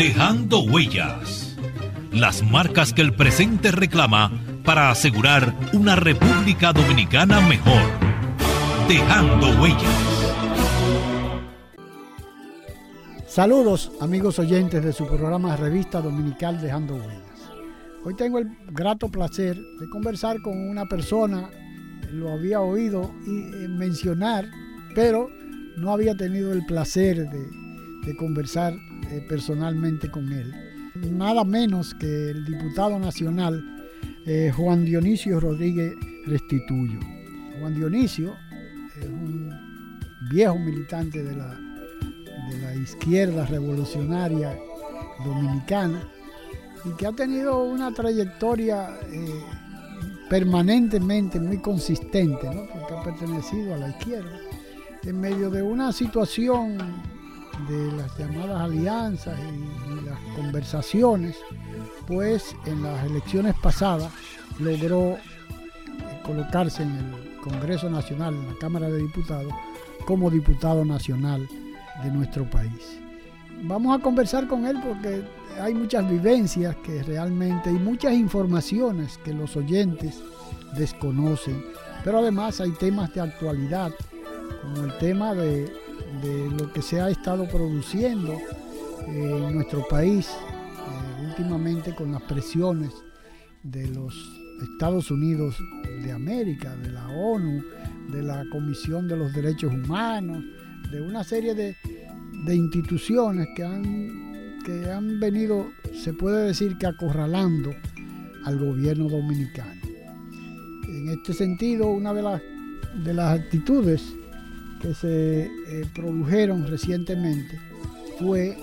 Dejando Huellas. Las marcas que el presente reclama para asegurar una República Dominicana mejor. Dejando Huellas. Saludos amigos oyentes de su programa Revista Dominical Dejando Huellas. Hoy tengo el grato placer de conversar con una persona, lo había oído y, eh, mencionar, pero no había tenido el placer de, conversar eh, personalmente con él. Nada menos que el diputado nacional eh, Juan Dionisio Rodríguez Restituyo. Juan Dionisio es un viejo militante de la de la izquierda revolucionaria dominicana y que ha tenido una trayectoria eh, permanentemente muy consistente, porque ha pertenecido a la izquierda, en medio de una situación de las llamadas alianzas y, las conversaciones, pues en las elecciones pasadas logró colocarse en el Congreso Nacional, en la Cámara de Diputados, como diputado nacional de nuestro país. Vamos a conversar con él porque hay muchas vivencias que realmente y muchas informaciones que los oyentes desconocen, pero además hay temas de actualidad, como el tema de, lo que se ha estado produciendo en nuestro país eh, últimamente con las presiones de los Estados Unidos de América, de la ONU, de la Comisión de los Derechos Humanos, de una serie de, instituciones que han, que han venido, se puede decir que acorralando al gobierno dominicano. En este sentido, una de las, de las actitudes que se eh, produjeron recientemente fue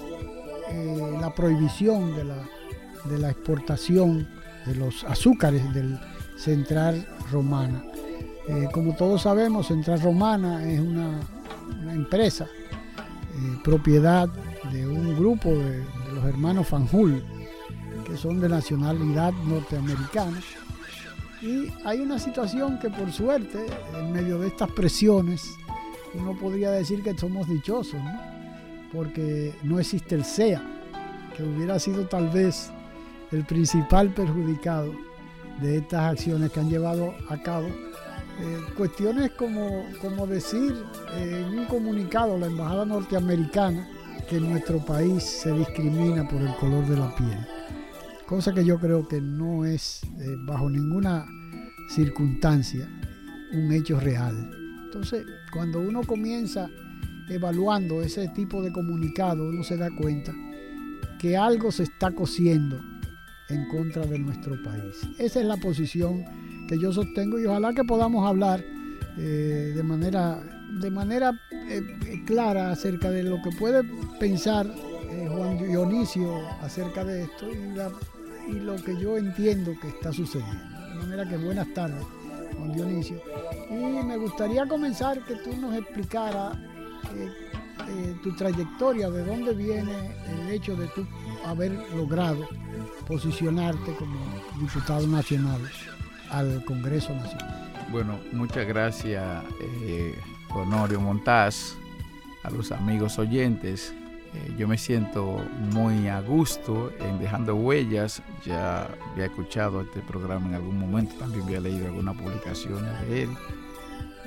eh, la prohibición de la, de la exportación de los azúcares del Central Romana. Eh, como todos sabemos, Central Romana es una empresa, propiedad de un grupo de, los hermanos Fanjul, que son de nacionalidad norteamericana. Y hay una situación que por suerte, en medio de estas presiones, uno podría decir que somos dichosos, porque no existe el SEA, que hubiera sido tal vez el principal perjudicado de estas acciones que han llevado a cabo eh, cuestiones como, como decir en un comunicado la Embajada norteamericana que nuestro país se discrimina por el color de la piel, cosa que yo creo que no es eh, bajo ninguna circunstancia un hecho real. Entonces, cuando uno comienza evaluando ese tipo de comunicado, uno se da cuenta que algo se está cosiendo en contra de nuestro país. Esa es la posición que yo sostengo y ojalá que podamos hablar eh, de manera, de manera eh, clara acerca de lo que puede pensar eh, Juan Dionisio acerca de esto y, y, lo que yo entiendo que está sucediendo. De manera que buenas tardes, Juan Dionisio. Y me gustaría comenzar que tú nos explicaras tu trayectoria, de dónde viene el hecho de tú haber logrado posicionarte como diputado nacional al Congreso Nacional. Bueno, muchas gracias, eh, Honorio Montaz, a los amigos oyentes. Eh, yo me siento muy a gusto en Dejando Huellas. Ya había escuchado este programa en algún momento, también había leído algunas publicaciones de él.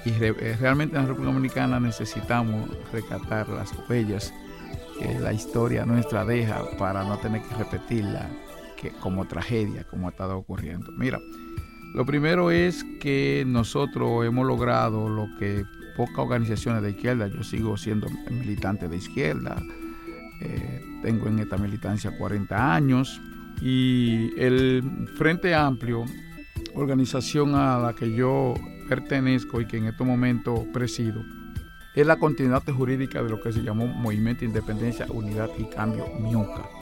Y eh, realmente en la República Dominicana necesitamos recatar las huellas que la historia nuestra deja para no tener que repetirla que, como tragedia, como ha estado ocurriendo. Mira, lo primero es que nosotros hemos logrado lo que pocas organizaciones de izquierda. Yo sigo siendo militante de izquierda. Eh, tengo en esta militancia 40 años. Y el Frente Amplio, organización a la que yo pertenezco y que en este momento presido, es la continuidad jurídica de lo que se llamó Movimiento Independencia, Unidad y Cambio MIUCA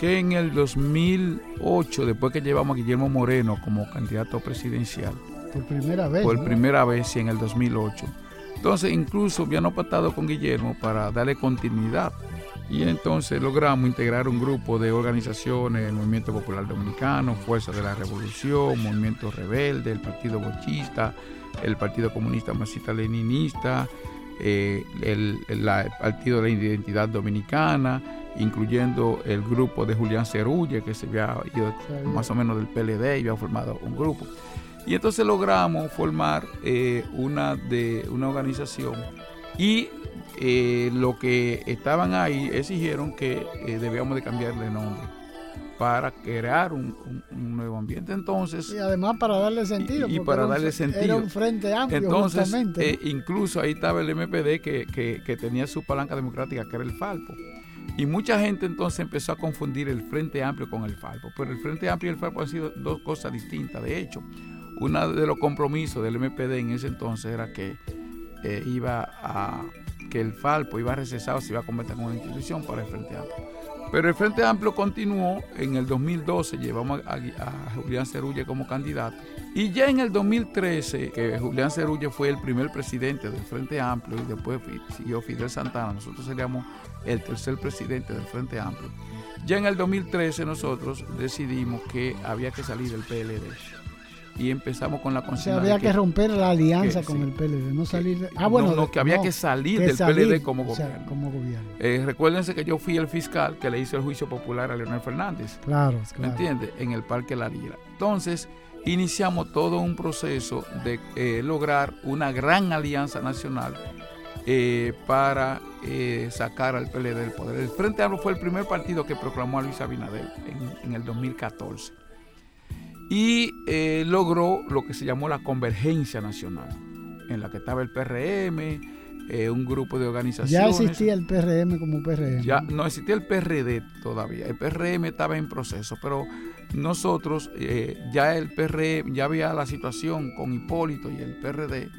que en el 2008, después que llevamos a Guillermo Moreno como candidato presidencial, por primera vez. Por primera vez, sí, en el 2008. Entonces, incluso habíamos pactado con Guillermo para darle continuidad. Y entonces logramos integrar un grupo de organizaciones, el Movimiento Popular Dominicano, Fuerza de la Revolución, Movimiento Rebelde, el Partido Bochista, el Partido Comunista Marxista Leninista, eh, el, el, Partido de la Identidad Dominicana, incluyendo el grupo de Julián Cerulle, que se había ido más o menos del PLD y había formado un grupo. Y entonces logramos formar eh, una, de, una organización y eh, lo que estaban ahí exigieron que eh, debíamos de cambiar de nombre para crear un, nuevo ambiente. Entonces, y además para darle sentido. Y, para darle sentido. Era un frente amplio. Entonces, incluso ahí estaba el MPD que, que, que tenía su palanca democrática, que era el Falpo. Y mucha gente entonces empezó a confundir el Frente Amplio con el Falpo. Pero el Frente Amplio y el Falpo han sido dos cosas distintas. De hecho, uno de los compromisos del MPD en ese entonces era que eh, iba a que el Falpo iba a recesar, se iba a convertir en una institución para el Frente Amplio. Pero el Frente Amplio continuó, en el 2012 llevamos a, Julián Cerulle como candidato. Y ya en el 2013, que Julián Cerulle fue el primer presidente del Frente Amplio y después siguió Fidel Santana, nosotros seríamos el tercer presidente del Frente Amplio. Ya en el 2013 nosotros decidimos que había que salir del PLD y empezamos con la consigna. O había que, romper la alianza con el PLD, no salir. ah, bueno, no, que había que salir del PLD como gobierno. Eh, recuérdense que yo fui el fiscal que le hizo el juicio popular a Leonel Fernández. Claro, ¿Me entiende? En el Parque La Lira. Entonces, iniciamos todo un proceso de eh, lograr una gran alianza nacional eh, para sacar al PLD del poder. El Frente Amplio fue el primer partido que proclamó a Luis Abinader en, en el 2014 y eh, logró lo que se llamó la convergencia nacional, en la que estaba el PRM, eh, un grupo de organizaciones. Ya existía el PRM como PRM. Ya no existía el PRD todavía, el PRM estaba en proceso, pero nosotros eh, ya el PRM, ya había la situación con Hipólito y el PRD,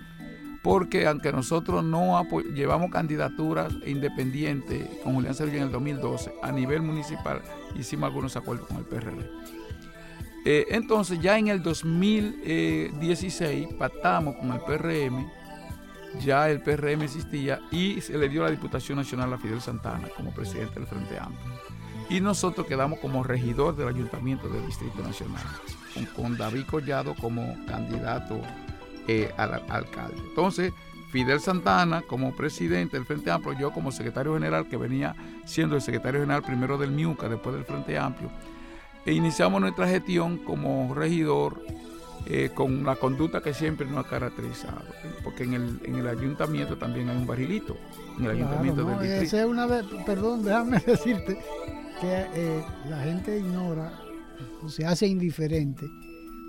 porque aunque nosotros no llevamos candidaturas independientes con Julián Sergio en el 2012, a nivel municipal hicimos algunos acuerdos con el PRD. Eh, entonces ya en el 2016 pactamos con el PRM, ya el PRM existía y se le dio la Diputación Nacional a Fidel Santana como presidente del Frente Amplio. Y nosotros quedamos como regidor del Ayuntamiento del Distrito Nacional, con, David Collado como candidato eh, al alcalde. Entonces, Fidel Santana como presidente del Frente Amplio, yo como secretario general, que venía siendo el secretario general primero del MIUCA, después del Frente Amplio, e iniciamos nuestra gestión como regidor eh, con la conducta que siempre nos ha caracterizado, porque en el, en el ayuntamiento también hay un barrilito, en el ayuntamiento del distrito. una vez, perdón, déjame decirte que eh, la gente ignora o se hace indiferente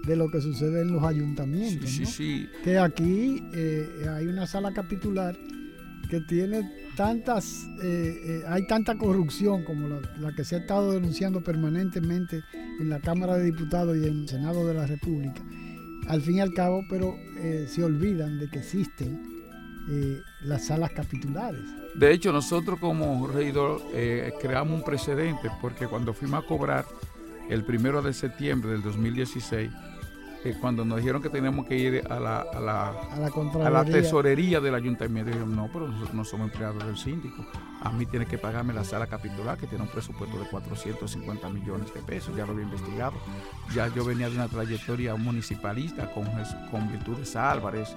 de lo que sucede en los ayuntamientos. Sí, sí, sí. Que aquí eh, hay una sala capitular que tiene tantas, eh, eh, hay tanta corrupción como la, que se ha estado denunciando permanentemente en la Cámara de Diputados y en el Senado de la República, al fin y al cabo, pero eh, se olvidan de que existen las salas capitulares. De hecho, nosotros como regidor creamos un precedente porque cuando fuimos a cobrar el primero de septiembre del 2016, cuando nos dijeron que teníamos que ir a la, a la, a la, tesorería del ayuntamiento, dijeron, no, pero nosotros no somos empleados del síndico. A mí tiene que pagarme la sala capitular, que tiene un presupuesto de 450 millones de pesos. Ya lo había investigado. Ya yo venía de una trayectoria municipalista con, con Virtudes Álvarez,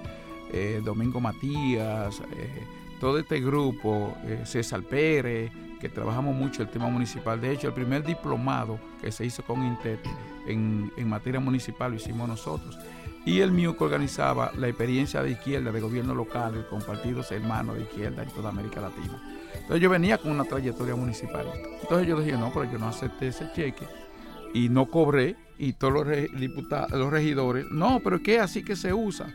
eh, Domingo Matías, eh, todo este grupo, eh, César Pérez, que trabajamos mucho el tema municipal. De hecho, el primer diplomado que se hizo con INTET en, materia municipal lo hicimos nosotros. Y el mío que organizaba la experiencia de izquierda de gobierno local con partidos hermanos de izquierda en toda América Latina. Entonces yo venía con una trayectoria municipal. Entonces yo dije, no, pero yo no acepté ese cheque y no cobré. Y todos los, diputados, los regidores, no, pero que así que se usa.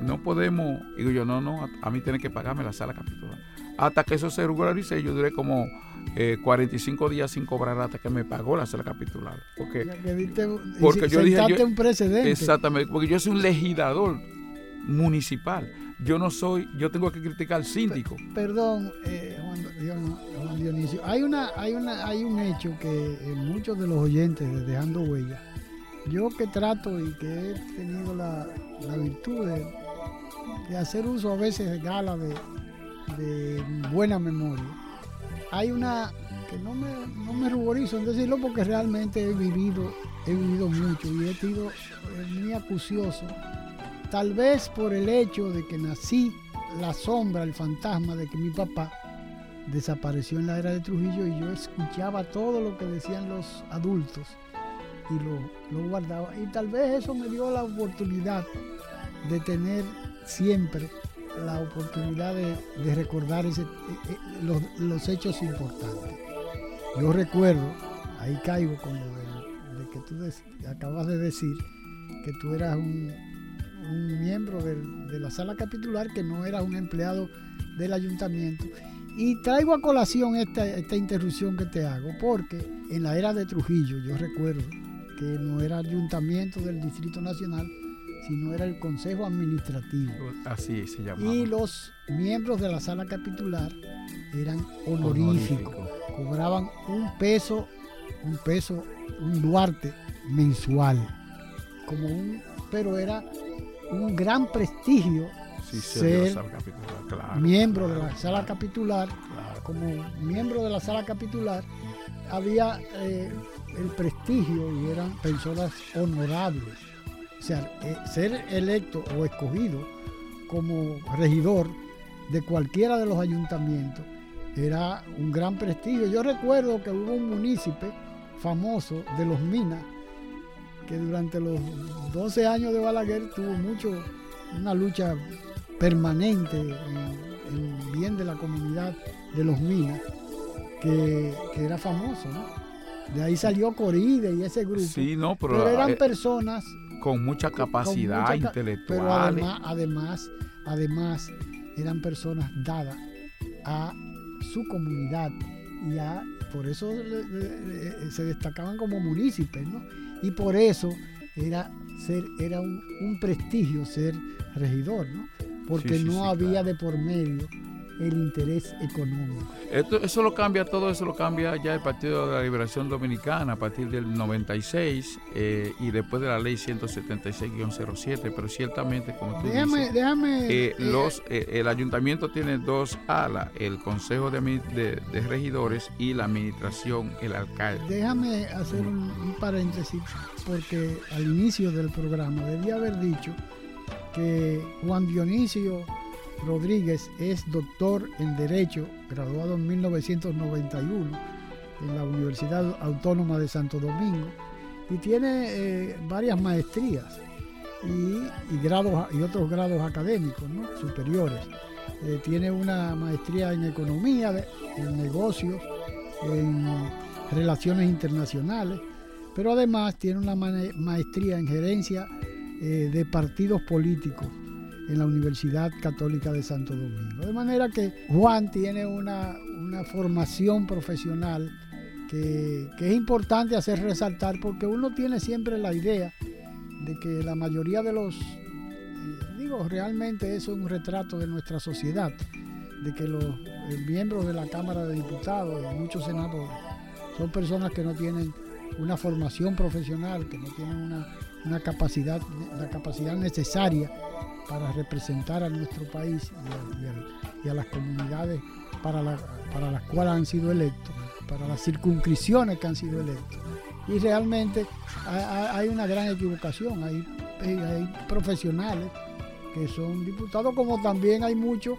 no podemos, digo yo, no, no, a, mí tiene que pagarme la sala capitular. Hasta que eso se regularice, yo duré como 45 días sin cobrar hasta que me pagó la sala capitular. Porque, porque yo dije, un precedente. Exactamente, porque yo soy un legislador municipal. Yo no soy, yo tengo que criticar al síndico. Perdón, eh, Juan, Dionisio. Hay una, hay una, hay un hecho que muchos de los oyentes de Dejando Huella, yo que trato y que he tenido la, virtud de, hacer uso a veces de gala de, buena memoria. Hay una que no me, no me ruborizo en decirlo porque realmente he vivido, he vivido mucho y he sido muy acucioso Tal vez por el hecho de que nací la sombra, el fantasma de que mi papá desapareció en la era de Trujillo y yo escuchaba todo lo que decían los adultos y lo, guardaba. Y tal vez eso me dio la oportunidad de tener siempre la oportunidad de, recordar ese, eh, eh, los, hechos importantes. Yo recuerdo, ahí caigo con lo de, que tú acabas de decir, que tú eras un, miembro de, la sala capitular que no era un empleado del ayuntamiento. Y traigo a colación esta interrupción que te hago, porque en la era de Trujillo, yo recuerdo que no era ayuntamiento del Distrito Nacional, sino era el Consejo Administrativo. Así se llamaba. Y los miembros de la sala capitular eran honoríficos, cobraban un peso, un peso, un duarte mensual, como un, pero era un gran prestigio ser miembro de la sala capitular. Como miembro de la sala capitular había eh, el prestigio y eran personas honorables. O sea, eh, ser electo o escogido como regidor de cualquiera de los ayuntamientos era un gran prestigio. Yo recuerdo que hubo un municipio famoso de los Minas que durante los 12 años de Balaguer tuvo mucho, una lucha permanente en, bien de la comunidad de los Minas, que, era famoso, De ahí salió Coride y ese grupo. Sí, no, pero, eran eh, personas con mucha capacidad intelectual. Pero además, además, además, eran personas dadas a su comunidad y a, por eso se destacaban como municipios, ¿no? Y por eso era, ser, era un, prestigio ser regidor, ¿no? Porque no había de por medio el interés económico. Esto, eso lo cambia, todo eso lo cambia ya el Partido de la Liberación Dominicana a partir del 96 eh, y después de la ley 176-07, pero ciertamente, como tú déjame, dices, déjame, eh, eh, los, el ayuntamiento tiene dos alas, el Consejo de, de, Regidores y la Administración, el alcalde. Déjame hacer un, un paréntesis, porque al inicio del programa debía haber dicho que Juan Dionisio Rodríguez es doctor en Derecho, graduado en 1991 en la Universidad Autónoma de Santo Domingo y tiene eh, varias maestrías y, grados, y otros grados académicos superiores. Eh, tiene una maestría en economía, en negocios, en relaciones internacionales, pero además tiene una maestría en gerencia eh, de partidos políticos en la Universidad Católica de Santo Domingo. De manera que Juan tiene una, formación profesional que, es importante hacer resaltar porque uno tiene siempre la idea de que la mayoría de los, eh, digo, realmente eso es un retrato de nuestra sociedad, de que los eh, miembros de la Cámara de Diputados y muchos senadores son personas que no tienen una formación profesional, que no tienen una, una capacidad, la capacidad necesaria para representar a nuestro país y a, las comunidades para, para las cuales han sido electos, para las circunscripciones que han sido electos. Y realmente hay, una gran equivocación, hay, hay profesionales que son diputados, como también hay muchos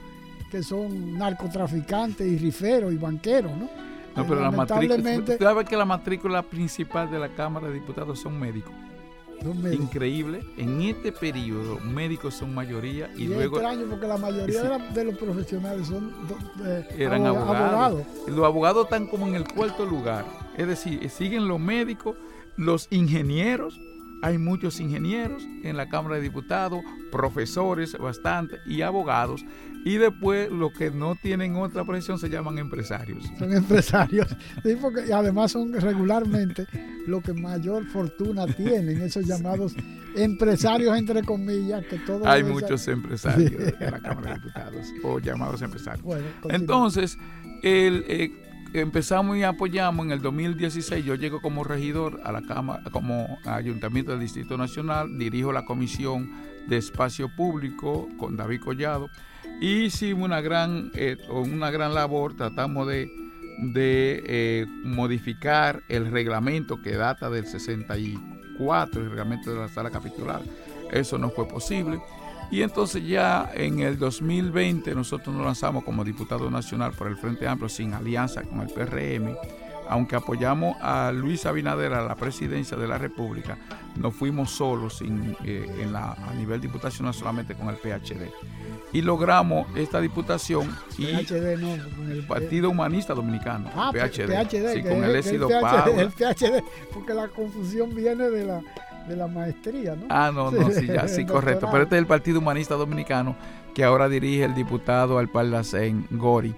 que son narcotraficantes y riferos y banqueros, ¿no? No, pero la matrícula, ¿sabes que la matrícula principal de la Cámara de Diputados son médicos? Increíble. En este periodo, médicos son mayoría y, luego. Es extraño porque la mayoría de, los profesionales son eran abogados. Los abogados están como en el cuarto lugar. Es decir, siguen los médicos, los ingenieros, hay muchos ingenieros en la Cámara de Diputados, profesores bastante y abogados. Y después los que no tienen otra profesión se llaman empresarios. Son empresarios. Sí, porque además son regularmente los que mayor fortuna tienen, esos llamados empresarios, entre comillas, que todos... Hay muchos empresarios en la Cámara de Diputados, o llamados empresarios. Entonces, el, eh, empezamos y apoyamos en el 2016. Yo llego como regidor a la Cámara, como Ayuntamiento del Distrito Nacional, dirijo la Comisión de Espacio Público con David Collado y hicimos una gran, eh, una gran labor, tratamos de, de eh, modificar el reglamento que data del 64, el reglamento de la sala capitular. Eso no fue posible. Y entonces ya en el 2020 nosotros nos lanzamos como diputado nacional por el Frente Amplio sin alianza con el PRM. Aunque apoyamos a Luis Abinader a la presidencia de la República, no fuimos solos sin, eh, en la, a nivel diputacional solamente con el PHD. Y logramos esta diputación y el Partido Humanista Dominicano, ah, PHD, sí, con el éxito El PHD, porque la confusión viene de la de la maestría, ¿no? Ah, no, no, sí, ya, sí, correcto. Pero este es el Partido Humanista Dominicano que ahora dirige el diputado Alpaldacén Gori.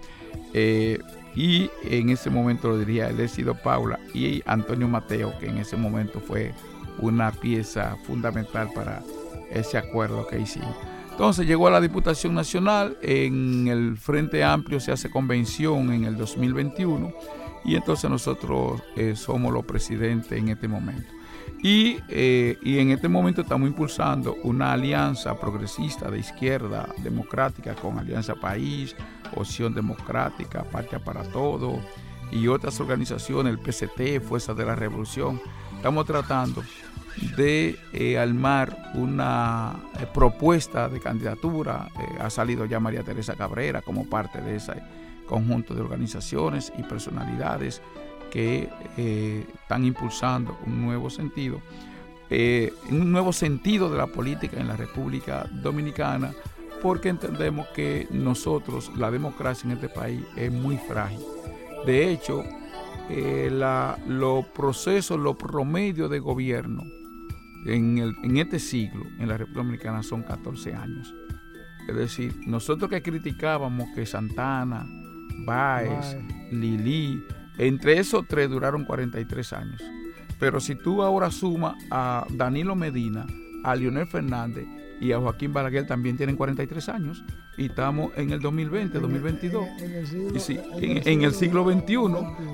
Eh, y en ese momento lo dirigía Elesido Paula y Antonio Mateo, que en ese momento fue una pieza fundamental para ese acuerdo que hicimos. Entonces llegó a la Diputación Nacional, en el Frente Amplio se hace convención en el 2021 y entonces nosotros eh, somos los presidentes en este momento. Eh, y, en este momento estamos impulsando una alianza progresista de izquierda democrática con Alianza País, Opción Democrática, Patria para Todo y otras organizaciones, el PCT, Fuerza de la Revolución. Estamos tratando de eh, armar una eh, propuesta de candidatura. ha salido ya María Teresa Cabrera como parte de ese conjunto de organizaciones y personalidades que eh, están impulsando un nuevo sentido, eh, un nuevo sentido de la política en la República Dominicana, porque entendemos que nosotros, la democracia en este país es muy frágil. De hecho, eh, los procesos, los promedios de gobierno en, en este siglo en la República Dominicana son 14 años. Es decir, nosotros que criticábamos que Santana, Báez, Lili, entre esos tres duraron 43 años. Pero si tú ahora sumas a Danilo Medina, a Leonel Fernández y a Joaquín Balaguer también tienen 43 años y estamos en el 2020, 2022. En, el siglo, XXI.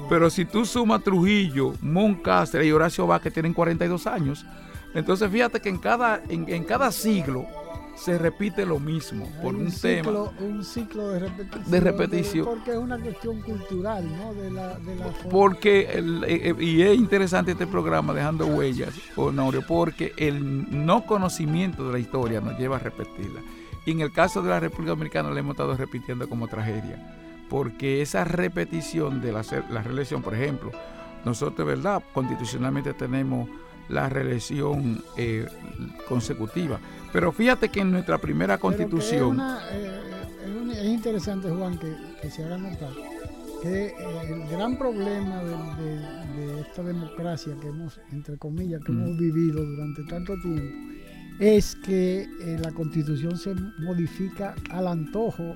Pero si tú sumas Trujillo, Moncastre y Horacio Vázquez que tienen 42 años, entonces fíjate que en cada, en cada siglo se repite lo mismo por un, tema. Un ciclo de repetición. De repetición. porque es una cuestión cultural, ¿no? De la, de la porque, el, eh, eh, y es interesante este programa, Dejando Huellas, Honorio, porque el no conocimiento de la historia nos lleva a repetirla. Y en el caso de la República Dominicana le hemos estado repitiendo como tragedia, porque esa repetición de la, la reelección, por ejemplo, nosotros, ¿verdad? Constitucionalmente tenemos la reelección eh, consecutiva. Pero fíjate que en nuestra primera constitución... Eh, es, interesante, Juan, que, se haga notar que eh, el gran problema de, esta democracia que hemos, entre comillas, que hemos vivido durante tanto tiempo, es que la constitución se modifica al antojo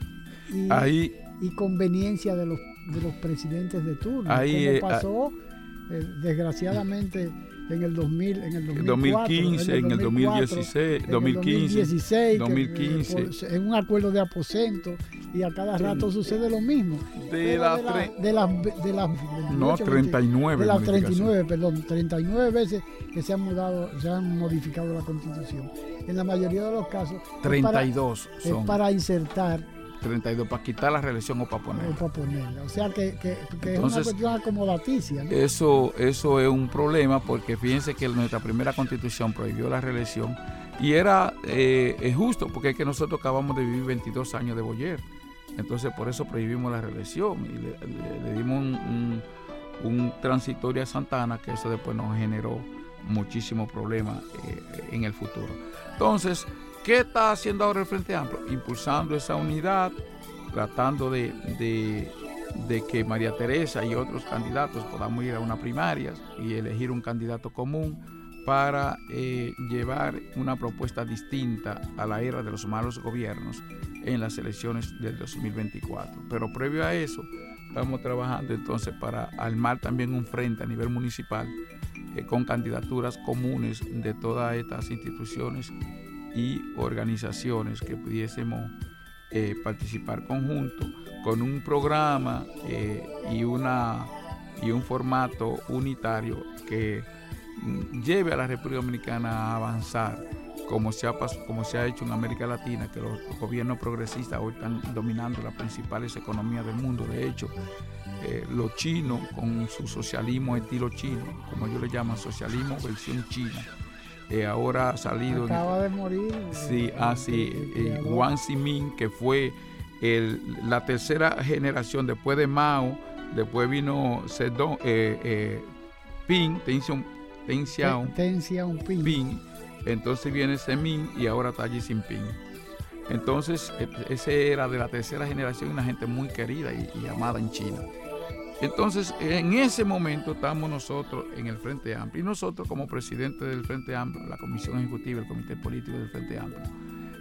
y, y conveniencia de los, de los presidentes de turno. Ahí, como pasó, desgraciadamente en el 2000, en el 2015, en el 2016, 2015, 2015, en un acuerdo de aposento y a cada rato sucede lo mismo. De las de las de las no 39 de las 39, perdón, 39 veces que se han mudado, se han modificado la Constitución. En la mayoría de los casos 32 es para, es para insertar 32 para quitar la reelección o para ponerla. O para ponerla. O sea que, que, es una cuestión acomodaticia. Eso, eso es un problema porque fíjense que nuestra primera constitución prohibió la reelección y era eh, justo porque es que nosotros acabamos de vivir 22 años de Boyer. Entonces por eso prohibimos la reelección y le, dimos un, un, transitorio a Santana que eso después nos generó muchísimos problemas eh, en el futuro. Entonces, ¿Qué está haciendo ahora el Frente Amplio? Impulsando esa unidad, tratando de, que María Teresa y otros candidatos podamos ir a una primaria y elegir un candidato común para eh, llevar una propuesta distinta a la era de los malos gobiernos en las elecciones del 2024. Pero previo a eso, estamos trabajando entonces para armar también un frente a nivel municipal eh, con candidaturas comunes de todas estas instituciones y organizaciones que pudiésemos eh, participar conjunto con un programa eh, y, una, y un formato unitario que mm, lleve a la República Dominicana a avanzar como se, ha, como se ha hecho en América Latina, que los gobiernos progresistas hoy están dominando las principales economías del mundo. De hecho, eh, los chinos con su socialismo estilo chino, como ellos le llaman, socialismo versión china, eh, ahora ha salido... Acaba de morir. Sí, así, ah, Wang Zemin, que fue la tercera generación después de Mao, después vino Zedong, eh, eh, Ping, Deng Xiaoping, entonces viene Zemin y ahora está Xi Jinping. Entonces, e, ese era de la tercera generación, una gente muy querida y amada en China. Entonces, en ese momento estamos nosotros en el Frente Amplio y nosotros como presidente del Frente Amplio, la Comisión Ejecutiva, el Comité Político del Frente Amplio,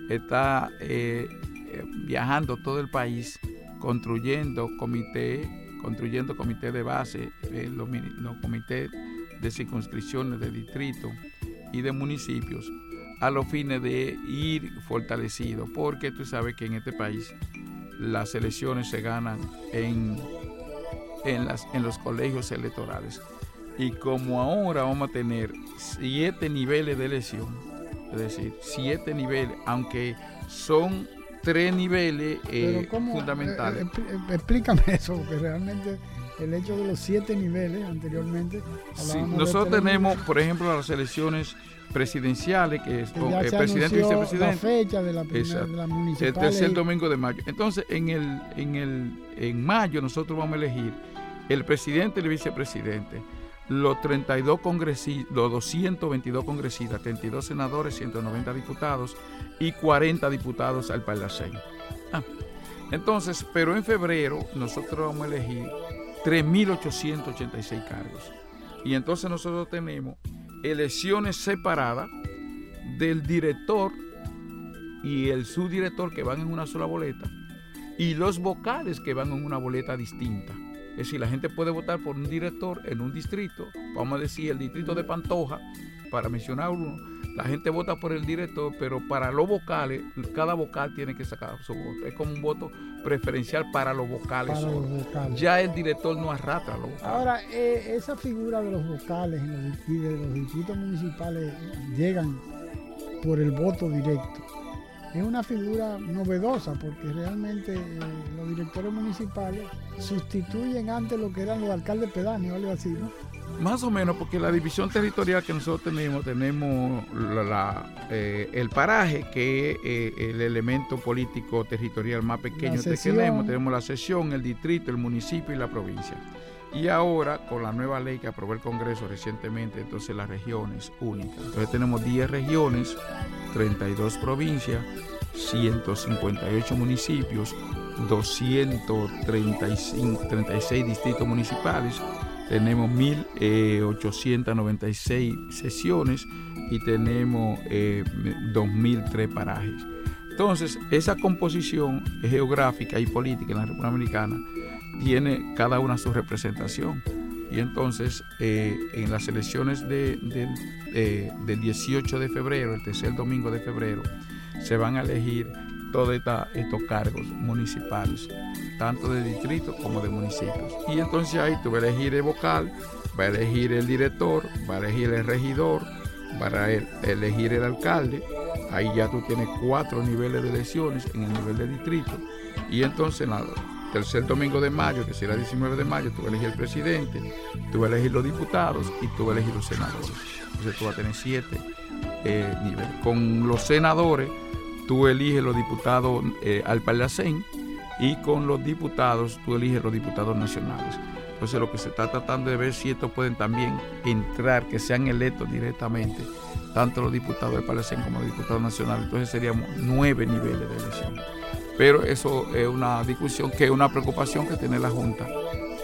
está eh, eh, viajando todo el país construyendo comité, construyendo comité de base, eh, los, comités de circunscripciones, de distrito y de municipios a los fines de ir fortalecido, porque tú sabes que en este país las elecciones se ganan en en, las, en los colegios electorales. Y como ahora vamos a tener siete niveles de elección, es decir, siete niveles, aunque son tres niveles eh, fundamentales. Eh, eh, explícame eso, porque realmente el hecho de los siete niveles anteriormente. Sí, nosotros tenemos, por ejemplo, las elecciones presidenciales, que es presidente y vicepresidente. La fecha de la primera de la municipal. El tercer domingo de mayo. Entonces, en el, en el, en mayo nosotros vamos a elegir el presidente y el vicepresidente, los 32 congresistas, los 222 congresistas, 32 senadores, 190 diputados y 40 diputados al Parlacén. Ah, entonces, pero en febrero nosotros vamos a elegir 3.886 cargos. Y entonces nosotros tenemos elecciones separadas del director y el subdirector que van en una sola boleta y los vocales que van en una boleta distinta. Es decir, la gente puede votar por un director en un distrito, vamos a decir el distrito de Pantoja, para mencionar uno. La gente vota por el director, pero para los vocales, cada vocal tiene que sacar su voto. Es como un voto preferencial para los vocales. Ya el director no arrastra los vocales. Ahora, eh, esa figura de los vocales en los, de los distritos municipales llegan por el voto directo es una figura novedosa porque realmente eh, los directores municipales sustituyen antes lo que eran los alcaldes pedáneos, algo así, ¿no? Más o menos, porque la división territorial que nosotros tenemos, tenemos eh, el paraje, que es eh, el elemento político territorial más pequeño que tenemos. Tenemos la sesión, el distrito, el municipio y la provincia. Y ahora, con la nueva ley que aprobó el Congreso recientemente, entonces las regiones únicas. Entonces tenemos 10 regiones, 32 provincias, 158 municipios, 236 distritos municipales, tenemos 1.896 eh, sesiones y tenemos 2.003 eh, parajes. Entonces, esa composición geográfica y política en la República Dominicana tiene cada una su representación. Y entonces, eh, en las elecciones de, del 18 de febrero, el tercer domingo de febrero, se van a elegir todos estos cargos municipales, tanto de distritos como de municipios. Y entonces ahí tú vas a elegir el vocal, vas a elegir el director, vas a elegir el regidor, vas a elegir el alcalde. Ahí ya tú tienes cuatro niveles de elecciones en el nivel de distrito. Y entonces nada tercer domingo de mayo, que será el 19 de mayo, tú vas a elegir el presidente, tú vas a elegir los diputados y tú vas a elegir los senadores. Entonces tú vas a tener siete eh, niveles. Con los senadores, tú eliges los diputados eh, al Parlacén y con los diputados, tú eliges los diputados nacionales. Entonces lo que se está tratando de ver si estos pueden también entrar, que sean electos directamente, tanto los diputados del Parlacén como los diputados nacionales. Entonces seríamos nueve niveles de elección. Pero eso es una discusión que es una preocupación que tiene la Junta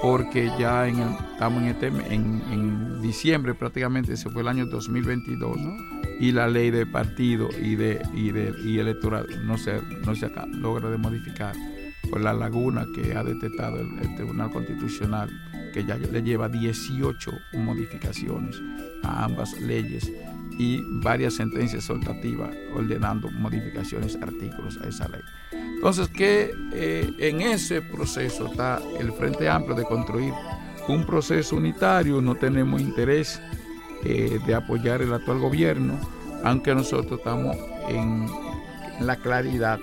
porque ya en estamos en, este, en, diciembre prácticamente, se fue el año 2022, y la ley de partido y de, y de y electoral no se, no se logra de modificar por la laguna que ha detectado el, Tribunal Constitucional, que ya le lleva 18 modificaciones a ambas leyes y varias sentencias soltativas ordenando modificaciones artículos a esa ley. Entonces, que eh, en ese proceso está el Frente Amplio de construir un proceso unitario, no tenemos interés eh, de apoyar el actual gobierno, aunque nosotros estamos en la claridad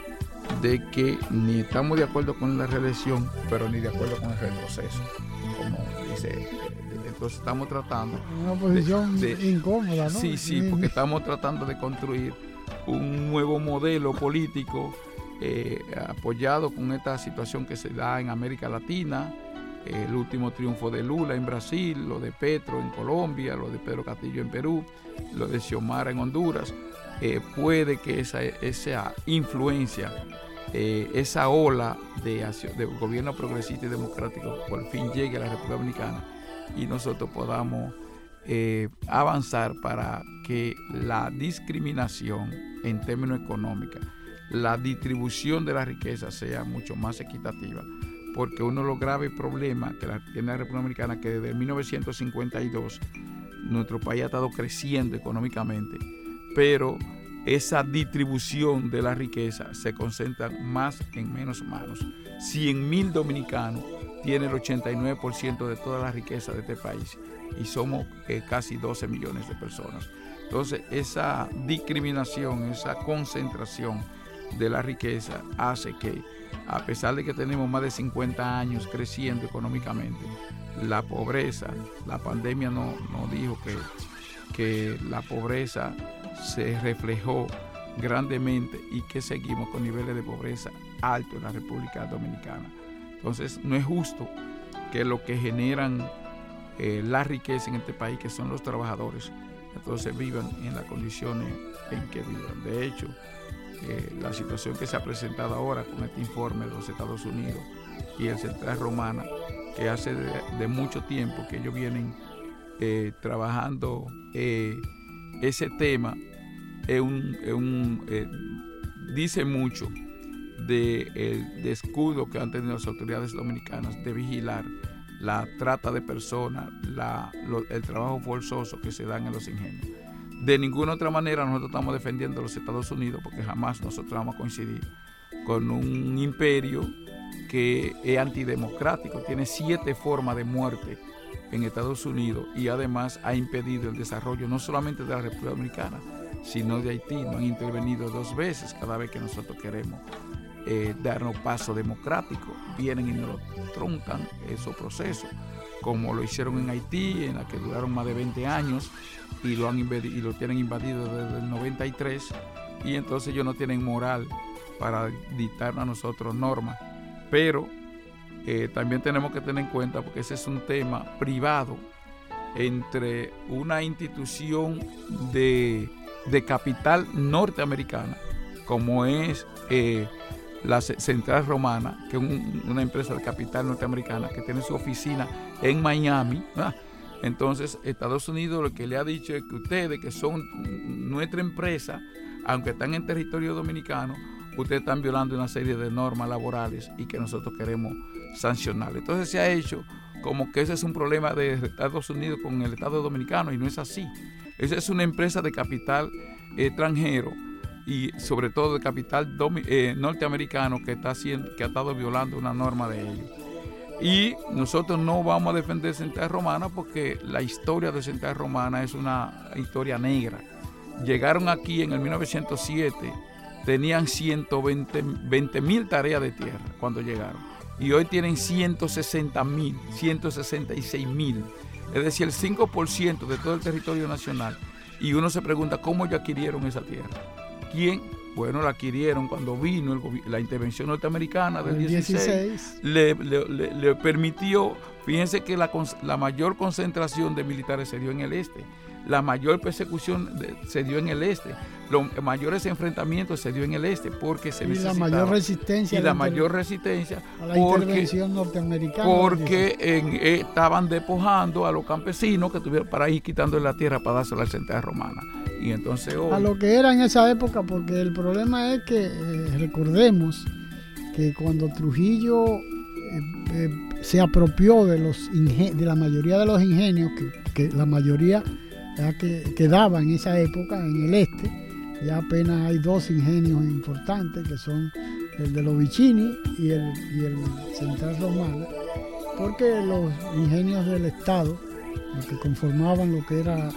de que ni estamos de acuerdo con la reelección, pero ni de acuerdo con el retroceso, como dice. Entonces estamos tratando. Una posición incómoda, ¿no? Sí, sí, porque estamos tratando de construir un nuevo modelo político eh, apoyado con esta situación que se da en América Latina, el último triunfo de Lula en Brasil, lo de Petro en Colombia, lo de Pedro Castillo en Perú, lo de Xiomara en Honduras, eh, puede que esa, esa influencia, eh, esa ola de, de, gobierno progresista y democrático por fin llegue a la República Dominicana y nosotros podamos avanzar para que la discriminación en términos económicos la distribución de la riqueza sea mucho más equitativa, porque uno de los graves problemas que tiene la República Dominicana que desde 1952 nuestro país ha estado creciendo económicamente, pero esa distribución de la riqueza se concentra más en menos manos. 100 mil dominicanos tienen el 89% de toda la riqueza de este país y somos eh, casi 12 millones de personas. Entonces, esa discriminación, esa concentración, de la riqueza hace que, a pesar de que tenemos más de 50 años creciendo económicamente, la pobreza, la pandemia no, dijo que, que la pobreza se reflejó grandemente y que seguimos con niveles de pobreza altos en la República Dominicana. Entonces, no es justo que lo que generan eh, la riqueza en este país, que son los trabajadores, entonces vivan en las condiciones en que vivan. De hecho, la situación que se ha presentado ahora con este informe de los Estados Unidos y el Central Romana, que hace de, mucho tiempo que ellos vienen eh, trabajando eh, ese tema, un, eh, dice mucho del descuido que han tenido las autoridades dominicanas de vigilar la trata de personas, el trabajo forzoso que se dan en los ingenios. De ninguna otra manera nosotros estamos defendiendo a los Estados Unidos porque jamás nosotros vamos a coincidir con un imperio que es antidemocrático, tiene siete formas de muerte en Estados Unidos y además ha impedido el desarrollo no solamente de la República Dominicana, sino de Haití. No han intervenido dos veces cada vez que nosotros queremos eh, darnos paso democrático. Vienen y nos truncan esos procesos, como lo hicieron en Haití, en la que duraron más de 20 años y lo, han y lo tienen invadido desde el 93 y entonces ellos no tienen moral para dictar a nosotros normas. Pero eh, también tenemos que tener en cuenta, porque ese es un tema privado entre una institución de, capital norteamericana, como es eh, la Central Romana, que es una empresa de capital norteamericana que tiene su oficina en Miami. Entonces, Estados Unidos lo que le ha dicho es que ustedes, que son nuestra empresa, aunque están en territorio dominicano, ustedes están violando una serie de normas laborales y que nosotros queremos sancionar. Entonces se ha hecho como que ese es un problema de Estados Unidos con el Estado dominicano y no es así. Esa es una empresa de capital extranjero y sobre todo de capital eh, norteamericano que, está haciendo, que ha estado violando una norma de ellos. Y nosotros no vamos a defender Central Romana porque la historia de Central Romana es una historia negra. Llegaron aquí en el 1907, tenían 120 mil tareas de tierra cuando llegaron. Y hoy tienen 160 mil, 166 mil. Es decir, el 5% de todo el territorio nacional. Y uno se pregunta cómo ya adquirieron esa tierra. ¿Quién? Bueno, la adquirieron cuando vino la intervención norteamericana del 16, Le, permitió, fíjense que la, mayor concentración de militares se dio en el este. la mayor persecución se dio en el este los mayores enfrentamientos se dio en el este porque se y la mayor resistencia y la mayor resistencia a la intervención norteamericana porque eh, estaban despojando a los campesinos que tuvieron para ir quitando la tierra para dársela al central romana y entonces a lo que era en esa época porque el problema es que eh, recordemos que cuando Trujillo eh, se apropió de los de la mayoría de los ingenios que, que la mayoría que quedaba en esa época en el este ya apenas hay dos ingenios importantes, que son el de los Vicini y el, Central Romano, porque los ingenios del Estado, los que conformaban lo que era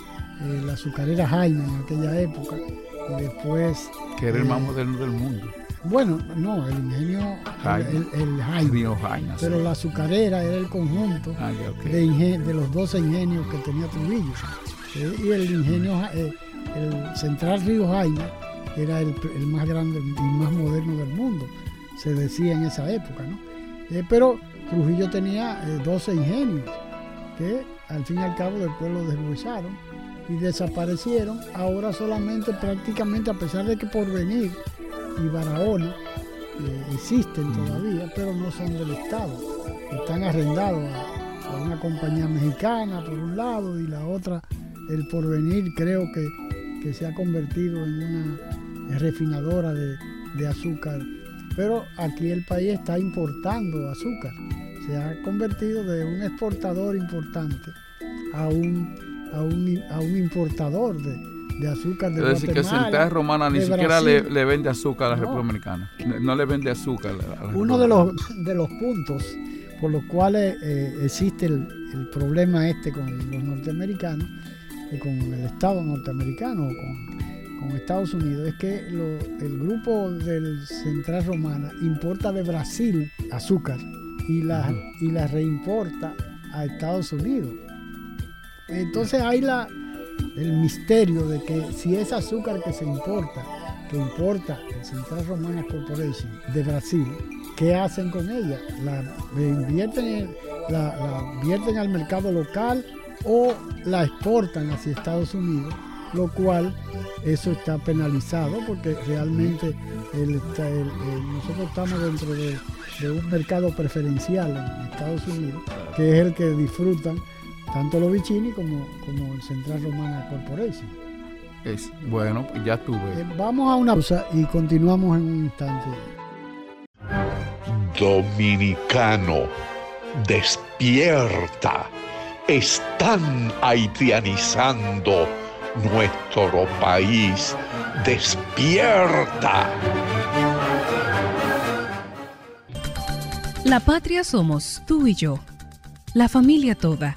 eh, la azucarera Jaime en aquella época, y después... Que era el más eh, moderno del mundo. Bueno, no, el ingenio Jaime. El, Jaime. pero la azucarera era el conjunto ah, de, de, los 12 ingenios que tenía Trujillo. Eh, y el ingenio el Central Río Jaime era el, más grande y más moderno del mundo, se decía en esa época, ¿no? Eh, pero Trujillo tenía 12 eh, ingenios que al fin y al cabo después lo deshuesaron y desaparecieron. Ahora solamente prácticamente, a pesar de que por venir y Barahona eh, existen todavía, pero no son del Estado. Están arrendados a, a una compañía mexicana por un lado y la otra, el porvenir creo que que se ha convertido en una refinadora de, azúcar. Pero aquí el país está importando azúcar. Se ha convertido de un exportador importante a un, a un, importador de, azúcar de es decir, que Central Romana ni siquiera le, vende azúcar a la República Dominicana. No le vende azúcar a la Uno de los, de los puntos por los cuales eh, existe el, el, problema este con los norteamericanos con el Estado norteamericano o con, Estados Unidos es que el grupo del Central Romana importa de Brasil azúcar y la, y la reimporta a Estados Unidos. Entonces hay la, el misterio de que si es azúcar que se importa, que importa el Central Romana Corporation de Brasil, ¿qué hacen con ella? La invierten, la, invierten al mercado local o la exportan hacia Estados Unidos, lo cual eso está penalizado porque realmente nosotros estamos dentro de, un mercado preferencial en Estados Unidos, que es el que disfrutan tanto los Vicini como, como el Central Romana Corporation. Es, bueno, ya tuve. Eh, vamos a una pausa y continuamos en un instante. Dominicano, despierta están haitianizando nuestro país. Despierta. La patria somos tú y yo, la familia toda,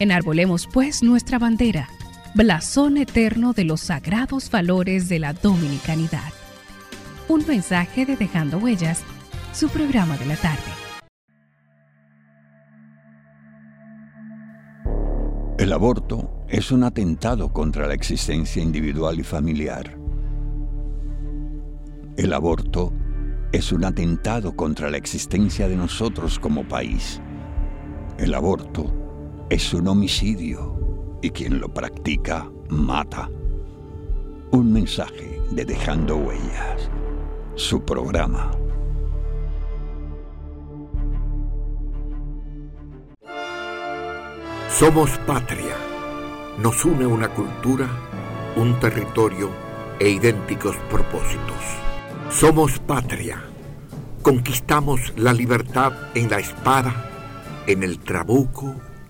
Enarbolemos pues nuestra bandera, blasón eterno de los sagrados valores de la dominicanidad. Un mensaje de Dejando Huellas, su programa de la tarde. El aborto es un atentado contra la existencia individual y familiar. El aborto es un atentado contra la existencia de nosotros como país. El aborto es un homicidio y quien lo practica mata. Un mensaje de Dejando Huellas, su programa. Somos patria. Nos une una cultura, un territorio e idénticos propósitos. Somos patria. Conquistamos la libertad en la espada, en el trabuco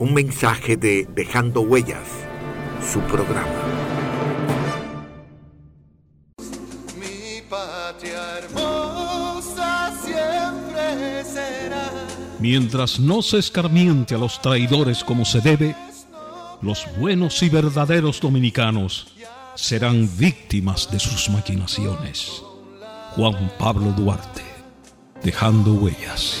Un mensaje de Dejando Huellas, su programa. Mi patria hermosa siempre será. Mientras no se escarmiente a los traidores como se debe, los buenos y verdaderos dominicanos serán víctimas de sus maquinaciones. Juan Pablo Duarte, dejando huellas.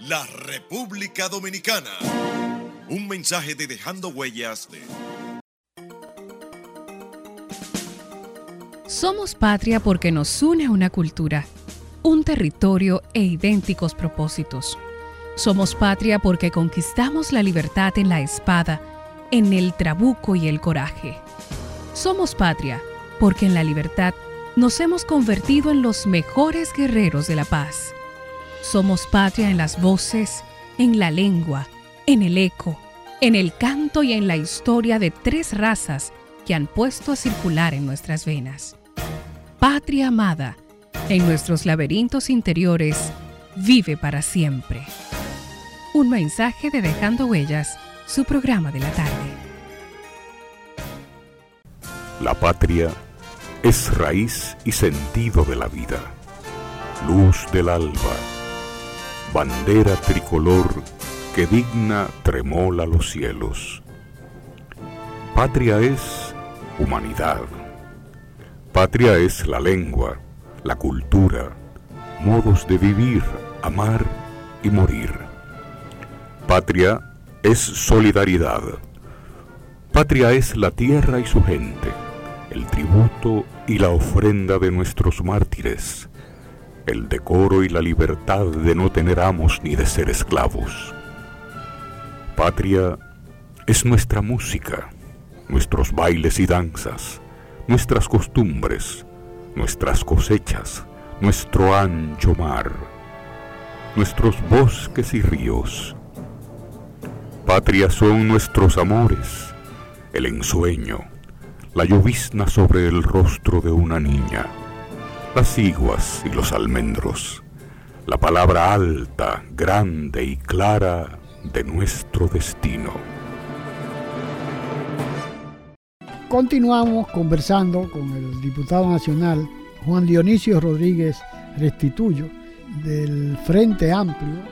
la República Dominicana. Un mensaje de Dejando Huellas de... Somos patria porque nos une una cultura, un territorio e idénticos propósitos. Somos patria porque conquistamos la libertad en la espada, en el trabuco y el coraje. Somos patria porque en la libertad nos hemos convertido en los mejores guerreros de la paz. Somos patria en las voces, en la lengua, en el eco, en el canto y en la historia de tres razas que han puesto a circular en nuestras venas. Patria amada, en nuestros laberintos interiores, vive para siempre. Un mensaje de Dejando Huellas, su programa de la tarde. La patria es raíz y sentido de la vida, luz del alba, bandera tricolor que digna tremola los cielos. Patria es humanidad. Patria es la lengua, la cultura, modos de vivir, amar y morir. Patria es solidaridad. Patria es la tierra y su gente, el tributo y la ofrenda de nuestros mártires, el decoro y la libertad de no tener amos ni de ser esclavos. Patria es nuestra música, nuestros bailes y danzas, nuestras costumbres, nuestras cosechas, nuestro ancho mar, nuestros bosques y ríos, Patria son nuestros amores, el ensueño, la llovizna sobre el rostro de una niña, las iguas y los almendros, la palabra alta, grande y clara de nuestro destino. Continuamos conversando con el diputado nacional Juan Dionisio Rodríguez Restituyo del Frente Amplio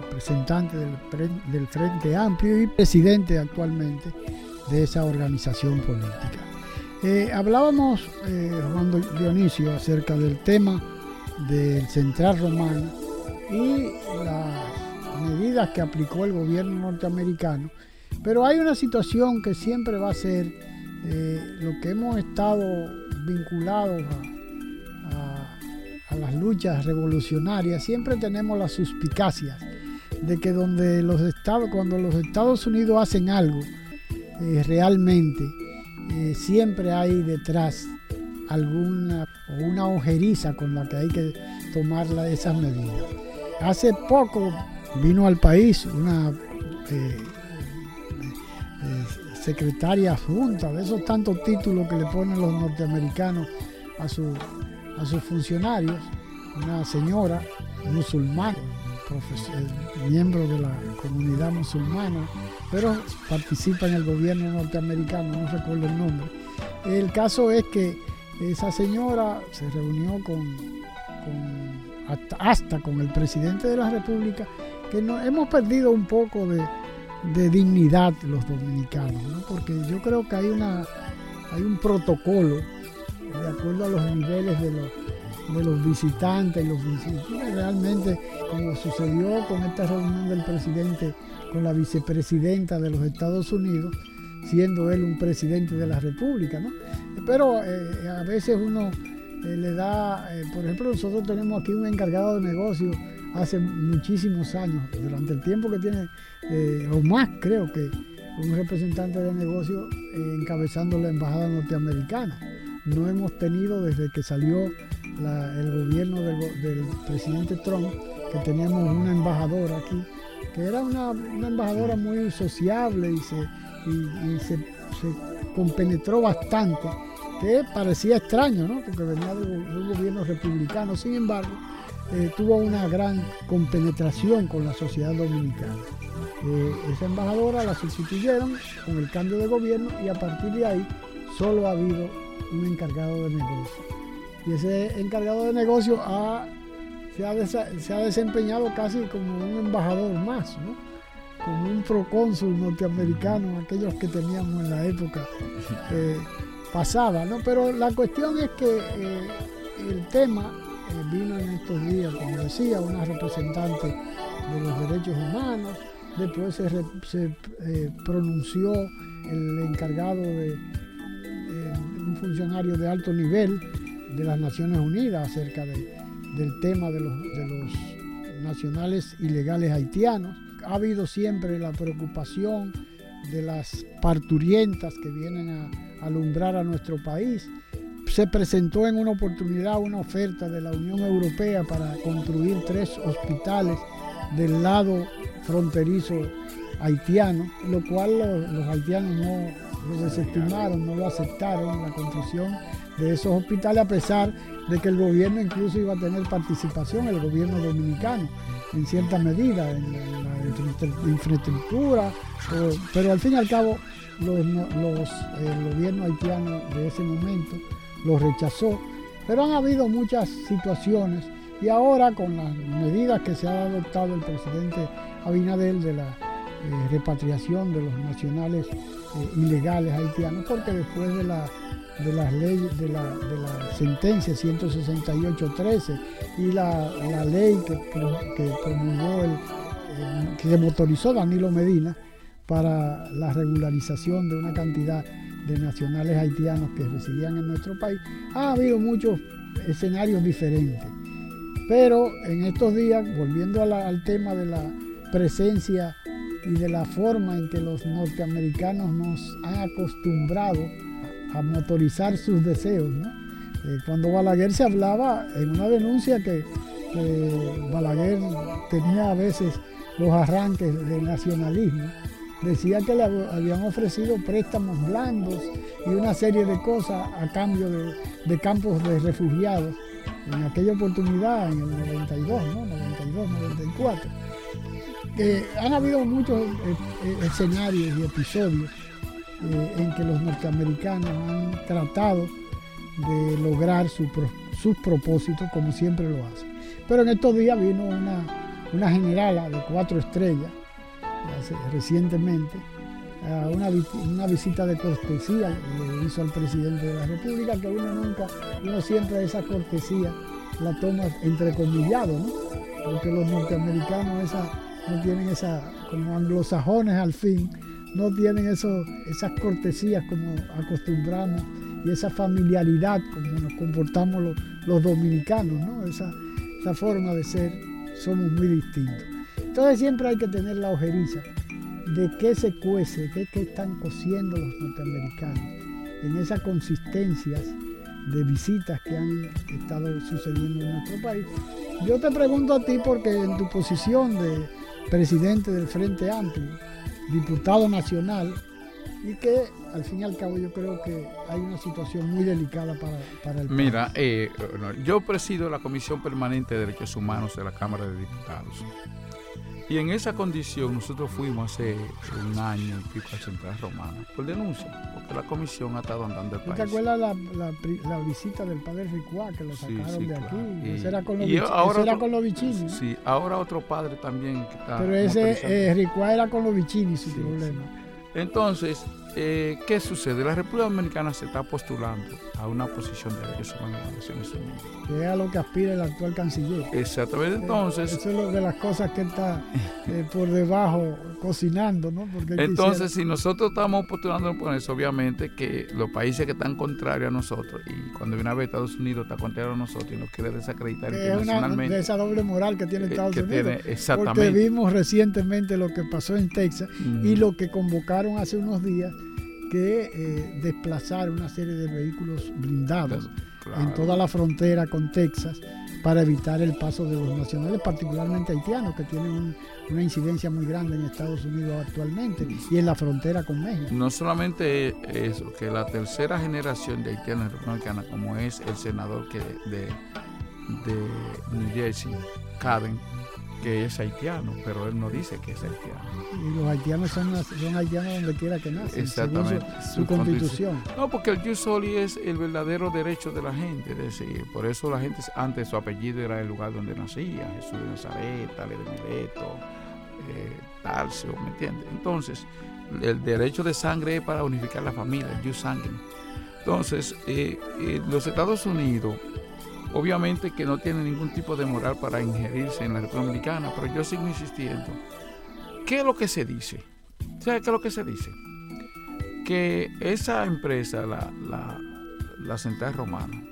representante del, Frente Amplio y presidente actualmente de esa organización política. Eh, hablábamos, eh, Juan Dionisio, acerca del tema del Central Romano y las medidas que aplicó el gobierno norteamericano, pero hay una situación que siempre va a ser eh, lo que hemos estado vinculados a, las luchas revolucionarias, siempre tenemos las suspicacias de que donde los estados, cuando los Estados Unidos hacen algo, eh, realmente eh, siempre hay detrás alguna una ojeriza con la que hay que tomar esas medidas. Hace poco vino al país una eh, secretaria junta, de esos tantos títulos que le ponen los norteamericanos a, a sus funcionarios, una señora musulmana miembro de la comunidad musulmana, pero participa en el gobierno norteamericano, no recuerdo el nombre. El caso es que esa señora se reunió con, hasta, con el presidente de la República, que no, hemos perdido un poco de, dignidad los dominicanos, porque yo creo que hay, una, hay un protocolo de acuerdo a los niveles de los de los visitantes los visitantes. Realmente, como sucedió con esta reunión del presidente con la vicepresidenta de los Estados Unidos, siendo él un presidente de la República, ¿no? Pero eh, a veces uno eh, le da, eh, por ejemplo, nosotros tenemos aquí un encargado de negocio hace muchísimos años, durante el tiempo que tiene, o más creo que un representante de negocio encabezando la embajada norteamericana. No hemos tenido desde que salió el gobierno del, presidente Trump, que teníamos una embajadora aquí, que era una, embajadora muy sociable y se, se compenetró bastante que parecía extraño, ¿no? porque venía de, un gobierno republicano. Sin embargo, eh, tuvo una gran compenetración con la sociedad dominicana. Eh, esa embajadora la sustituyeron con el cambio de gobierno y a partir de ahí solo ha habido un encargado de negocio. Y ese encargado de negocio se, ha desempeñado casi como un embajador más, ¿no? como un procónsul norteamericano, aquellos que teníamos en la época. Eh, pasada, ¿no? Pero la cuestión es que eh, el tema eh, vino en estos días, como decía, una representante de los derechos humanos, después se, eh, pronunció el encargado de un funcionario de alto nivel de las Naciones Unidas acerca del tema de los, de los nacionales ilegales haitianos. Ha habido siempre la preocupación de las parturientas que vienen a alumbrar a nuestro país. Se presentó en una oportunidad una oferta de la Unión Europea para construir tres hospitales del lado fronterizo haitiano, lo cual los, haitianos no lo desestimaron, no lo aceptaron, la construcción de esos hospitales, a pesar de que el gobierno incluso iba a tener participación, el gobierno dominicano, en cierta medida, en la, infraestructura, pero al fin y al cabo los, el gobierno haitiano de ese momento lo rechazó, pero han habido muchas situaciones y ahora con las medidas que se ha adoptado el presidente Abinadel de la eh, repatriación de los nacionales eh, ilegales haitianos, porque después de la de las leyes de la, de la sentencia 168-13 y la, ley que, que promulgó el, que motorizó Danilo Medina para la regularización de una cantidad de nacionales haitianos que residían en nuestro país, ha habido muchos escenarios diferentes. Pero en estos días, volviendo al tema de la presencia y de la forma en que los norteamericanos nos han acostumbrado a motorizar sus deseos. Eh, cuando Balaguer se hablaba en una denuncia que, Balaguer tenía a veces los arranques del nacionalismo, decía que le habían ofrecido préstamos blandos y una serie de cosas a cambio de, campos de refugiados en aquella oportunidad, en el 92, ¿no? 92, 94. han habido muchos eh, eh, escenarios y episodios eh, en que los norteamericanos han tratado de lograr sus propósitos como siempre lo hacen. Pero en estos días vino una, una generala de cuatro estrellas recientemente a una, visita de cortesía le hizo al presidente de la República, que uno nunca, uno siempre esa cortesía la toma entrecomillado, ¿no? Porque los norteamericanos esa, no tienen esa, como anglosajones al fin, no tienen eso, esas cortesías como acostumbramos y esa familiaridad como nos comportamos los, dominicanos, ¿no? Esa, esa forma de ser, somos muy distintos. Entonces siempre hay que tener la ojeriza de qué se cuece, de qué están cociendo los norteamericanos, en esas consistencias de visitas que han estado sucediendo en nuestro país. Yo te pregunto a ti porque en tu posición de presidente del Frente Amplio, diputado nacional, y que al fin y al cabo yo creo que hay una situación muy delicada para, para el país. Mira, eh, yo presido la Comisión Permanente de Derechos Humanos de la Cámara de Diputados. Y en esa condición nosotros fuimos hace un año y pico a Central Romana por denuncia, porque la comisión ha estado andando el país. ¿Te acuerdas la, la, visita del padre Ricuá que lo sacaron de aquí? Y, ese era con los, vicini. Sí, ahora otro padre también Pero ese eh, Ricuá era con los vicini su problema. Entonces, eh, ¿qué sucede? La República Dominicana se está postulando a una posición de derechos humanos en las Naciones Unidas. Que es a lo que aspira el actual canciller. Exactamente, entonces... Eso es lo de las cosas que está eh, por debajo cocinando, ¿no? Porque entonces, si nosotros estamos postulando por eso, obviamente que los países que están contrarios a nosotros, y cuando viene a ver Estados Unidos está contrario a nosotros y nos quiere desacreditar es internacionalmente. Una, de esa doble moral que tiene eh, Estados Unidos. exactamente. Porque vimos recientemente lo que pasó en Texas y lo que convocaron hace unos días que eh, desplazar una serie de vehículos blindados en toda la frontera con Texas para evitar el paso de los nacionales, particularmente haitianos, que tienen una incidencia muy grande en Estados Unidos actualmente y en la frontera con México. No solamente eso, que la tercera generación de haitianos republicanos, como es el senador que de, de New Jersey, Caden, que es haitiano, pero él no dice que es haitiano. Y los haitianos son, haitianos donde quiera que nacen, Exactamente. Su, constitución. No, porque el jus es el verdadero derecho de la gente, es decir, por eso la gente antes su apellido era el lugar donde nacía, Jesús de Nazaret, Tale de Mileto, eh, Tarso, ¿me entiendes? Entonces, el derecho de sangre es para unificar la familia, el jus sanguine. Entonces, eh, eh, los Estados Unidos Obviamente que no tiene ningún tipo de moral para ingerirse en la República Dominicana, pero yo sigo insistiendo. ¿Qué es lo que se dice? ¿Sabes qué es lo que se dice? Que esa empresa, la, la, la Central Romana,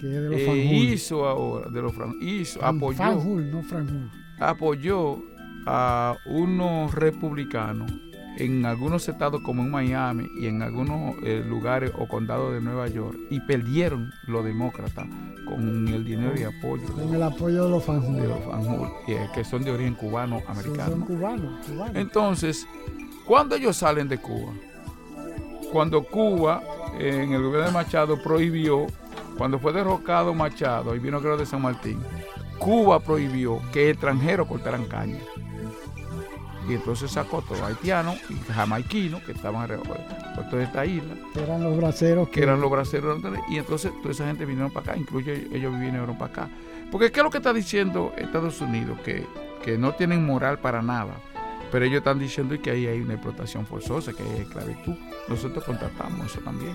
que de los eh, hizo ahora, de los hizo, apoyó, no apoyó a unos republicanos en algunos estados como en Miami y en algunos eh, lugares o condados de Nueva York y perdieron los demócratas con el dinero y apoyo. Con el apoyo de los fanjul. De los fanjul, que son de origen cubano-americano. son cubanos, cubanos. Entonces, cuando ellos salen de Cuba, cuando Cuba, en el gobierno de Machado, prohibió, cuando fue derrocado Machado y vino creo de San Martín, Cuba prohibió que extranjeros cortaran caña y entonces sacó todos haitianos y jamaiquinos que estaban alrededor de esta isla. Que eran los braceros. Que, eran los braceros. Y entonces toda esa gente vinieron para acá, incluso ellos vinieron para acá. Porque ¿qué es lo que está diciendo Estados Unidos? Que, que no tienen moral para nada. Pero ellos están diciendo que ahí hay una explotación forzosa, que hay esclavitud. Nosotros contratamos eso también,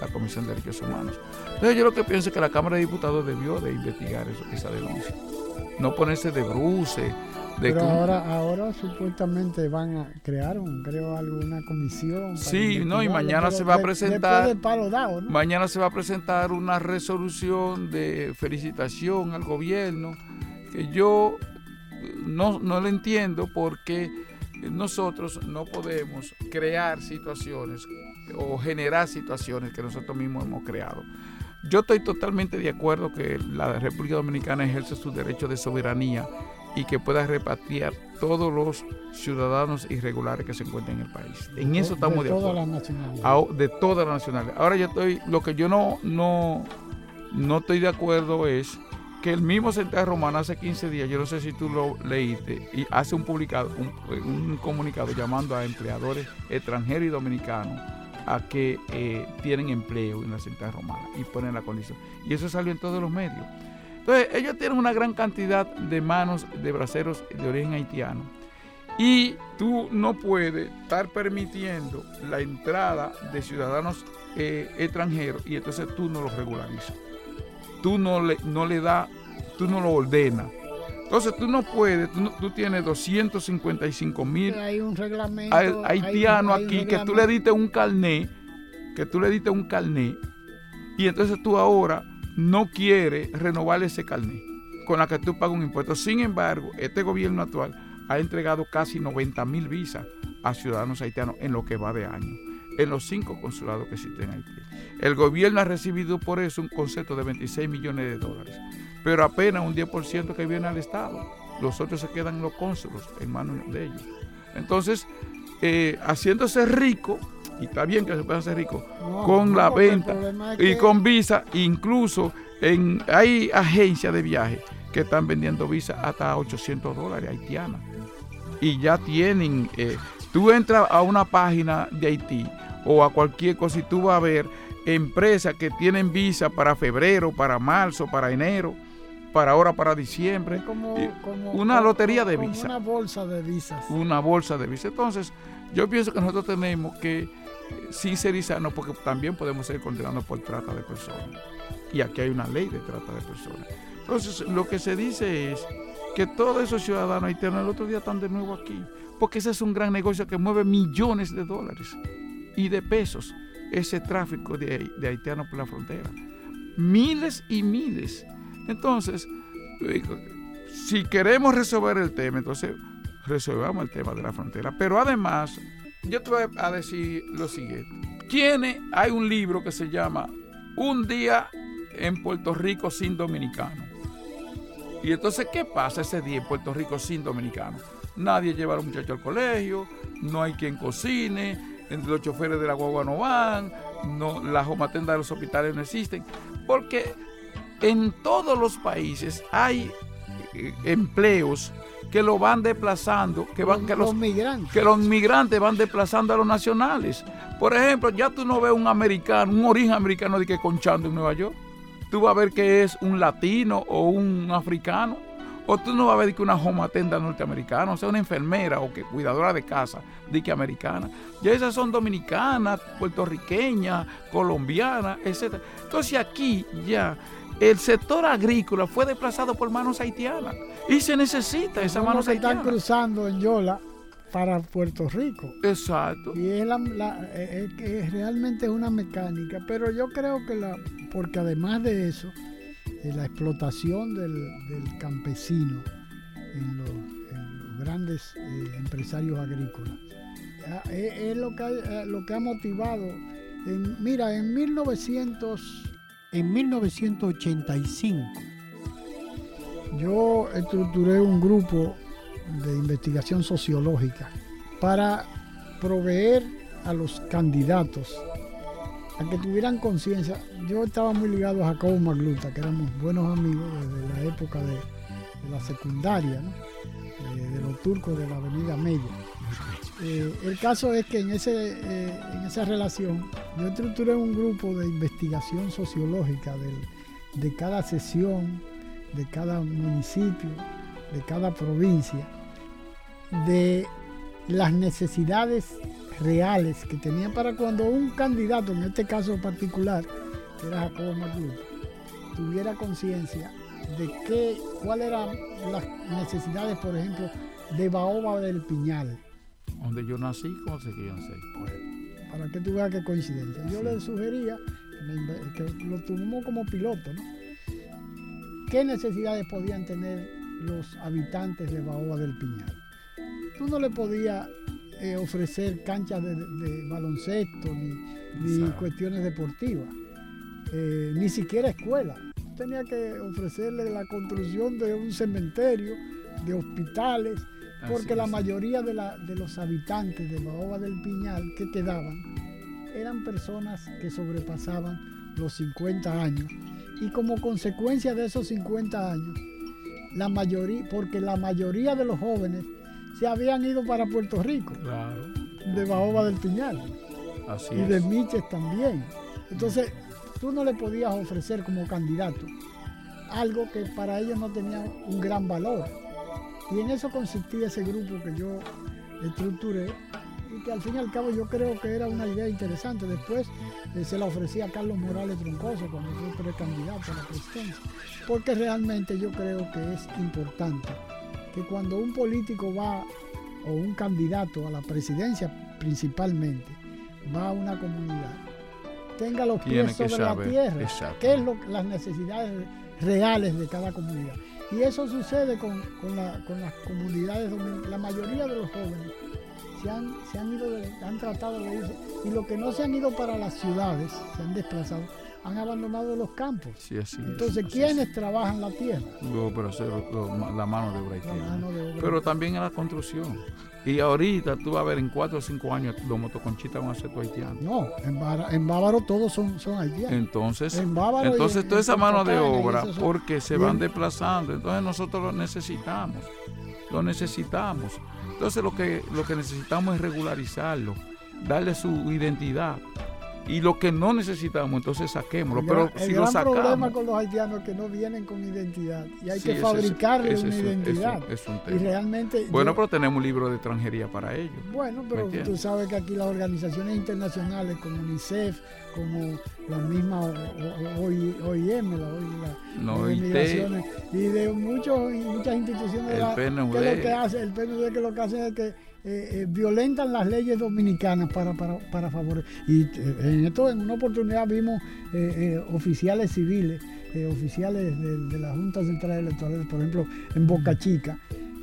la Comisión de Derechos Humanos. Entonces yo lo que pienso es que la Cámara de Diputados debió de investigar eso, esa denuncia. No ponerse de pero ahora, ahora supuestamente van a crear, un, creo, alguna comisión. Sí, no, y mañana se va a presentar. Mañana se va a presentar una resolución de felicitación al gobierno que yo no, no lo entiendo porque nosotros no podemos crear situaciones o generar situaciones que nosotros mismos hemos creado. Yo estoy totalmente de acuerdo que la República Dominicana ejerce su derecho de soberanía y que pueda repatriar todos los ciudadanos irregulares que se encuentran en el país. En eso estamos de, acuerdo. De todas las nacionalidades. Ahora yo estoy, lo que yo no, no, no estoy de acuerdo es que el mismo Central Romano hace 15 días, yo no sé si tú lo leíste, y hace un publicado, un, comunicado llamando a empleadores extranjeros y dominicanos a que eh, tienen empleo en la Central Romana y ponen la condición. Y eso salió en todos los medios. Entonces, ellos tienen una gran cantidad de manos de braceros de origen haitiano. Y tú no puedes estar permitiendo la entrada de ciudadanos eh, extranjeros y entonces tú no los regularizas. Tú no le, no le das, tú no lo ordenas. Entonces tú no puedes, tú, tienes 255 mil haitianos aquí que tú le diste un carné, que tú le diste un carné y entonces tú ahora no quiere renovar ese carnet con la que tú pagas un impuesto. Sin embargo, este gobierno actual ha entregado casi 90 mil visas a ciudadanos haitianos en lo que va de año, en los cinco consulados que existen en Haití. El gobierno ha recibido por eso un concepto de 26 millones de dólares, pero apenas un 10% que viene al Estado. Los otros se quedan los cónsulos en manos de ellos. Entonces, eh, haciéndose rico, y está bien que se pueda hacer rico, con la venta y con visa, incluso en, hay agencias de viaje que están vendiendo visa hasta 800 dólares haitianas. Y ya tienen, eh, tú entras a una página de Haití o a cualquier cosa y tú vas a ver empresas que tienen visa para febrero, para marzo, para enero, para ahora, para diciembre. una lotería de visa. Una bolsa de visas. Una bolsa de visas. Entonces, yo pienso que nosotros tenemos que sincerizarnos porque también podemos ser condenados por trata de personas. Y aquí hay una ley de trata de personas. Entonces, lo que se dice es que todos esos ciudadanos haitianos el otro día están de nuevo aquí, porque ese es un gran negocio que mueve millones de dólares y de pesos, ese tráfico de, de haitianos por la frontera. Miles y miles. Entonces, si queremos resolver el tema, entonces resolvamos el tema de la frontera. Pero además, yo te voy a decir lo siguiente. Tiene, hay un libro que se llama Un día en Puerto Rico sin dominicano. Y entonces, ¿qué pasa ese día en Puerto Rico sin dominicano? Nadie lleva a los muchachos al colegio, no hay quien cocine, los choferes de la guagua no van, las homatendas de los hospitales no existen, porque en todos los países hay eh, empleos que lo van desplazando, que van que los, migrantes. que los migrantes van desplazando a los nacionales. Por ejemplo, ya tú no ves un americano, un origen americano de que conchando en Nueva York. Tú vas a ver que es un latino o un africano. O tú no vas a ver que una homatenda norteamericana, o sea, una enfermera o que cuidadora de casa, de que americana. Ya esas son dominicanas, puertorriqueñas, colombianas, etc. Entonces aquí ya el sector agrícola fue desplazado por manos haitianas y se necesita esa mano haitiana. están cruzando en Yola para Puerto Rico. Exacto. Y es, es, realmente una mecánica, pero yo creo que la, porque además de eso, de la explotación del, campesino en los, grandes eh, empresarios agrícolas, es, lo, que ha, lo que ha motivado. En, mira, en 1900 en 1985 yo estructuré un grupo de investigación sociológica para proveer a los candidatos a que tuvieran conciencia. Yo estaba muy ligado a Jacobo Magluta, que éramos buenos amigos desde la época de, la secundaria, de, los turcos de la Avenida Media. Eh, el caso es que en, ese, eh, en esa relación yo estructuré un grupo de investigación sociológica de, cada sesión, de cada municipio, de cada provincia, de las necesidades reales que tenían para cuando un candidato, en este caso particular, que era Jacobo Magluta, tuviera conciencia de qué, cuáles eran las necesidades, por ejemplo, de Baoba del Piñal donde yo nací, ¿cómo sé que yo nací? Pues, para que tú veas qué coincidencia. Yo le sugería que, lo tomemos como piloto, ¿no? ¿Qué necesidades podían tener los habitantes de Baoba del Piñal? Tú no le podías eh, ofrecer canchas de, baloncesto ni, cuestiones deportivas, eh, ni siquiera escuela. Tenía que ofrecerle la construcción de un cementerio, de hospitales, porque la mayoría de, los habitantes de Baoba del Piñal que quedaban eran personas que sobrepasaban los 50 años. Y como consecuencia de esos 50 años, la mayoría, porque la mayoría de los jóvenes se habían ido para Puerto Rico, de Baoba del Piñal. y de Miches también. Entonces, tú no le podías ofrecer como candidato algo que para ellos no tenía un gran valor. Y en eso consistía ese grupo que yo estructuré y que al fin y al cabo yo creo que era una idea interesante. Después eh, se la ofrecía a Carlos Morales Troncoso cuando fue precandidato a la presidencia. Porque realmente yo creo que es importante que cuando un político va o un candidato a la presidencia principalmente va a una comunidad, tenga los pies sobre la tierra, qué es lo, las necesidades reales de cada comunidad. Y eso sucede con, las comunidades donde la mayoría de los jóvenes se han, se han ido, han tratado de irse. Y los que no se han ido para las ciudades, se han desplazado, han abandonado los campos. Entonces, ¿quiénes trabajan la tierra? la mano de obra Pero también en la construcción. Y ahorita tú vas a ver en cuatro o cinco años los motoconchistas van a ser haitianos. No, en, Bávaro todos son, son haitianos. Entonces, entonces toda esa mano de obra, porque se van desplazando, entonces nosotros lo necesitamos. Lo necesitamos. Entonces lo que, lo que necesitamos es regularizarlo, darle su identidad y lo que no necesitamos, entonces saquémoslo. Pero el si gran lo sacamos. problema con los haitianos que no vienen con identidad y hay Sí, que es- fabricarle una es identidad. es un y tema. realmente. Bueno, yo- pero tenemos un libro de extranjería para ellos. Bueno, ¿Me pero tú sabes que aquí las organizaciones internacionales como UNICEF, como la misma OIM, la, la- No, de migraciones, y de muchos, y muchas instituciones El la- PNUD. que lo que hace, el PNUD que lo que hace es que eh, eh, violentan las leyes dominicanas para, para, para favorecer. Y eh, en esto, en una oportunidad vimos eh, eh, oficiales civiles, oficiales de, de la Junta Central Electoral, por ejemplo, en Boca Chica,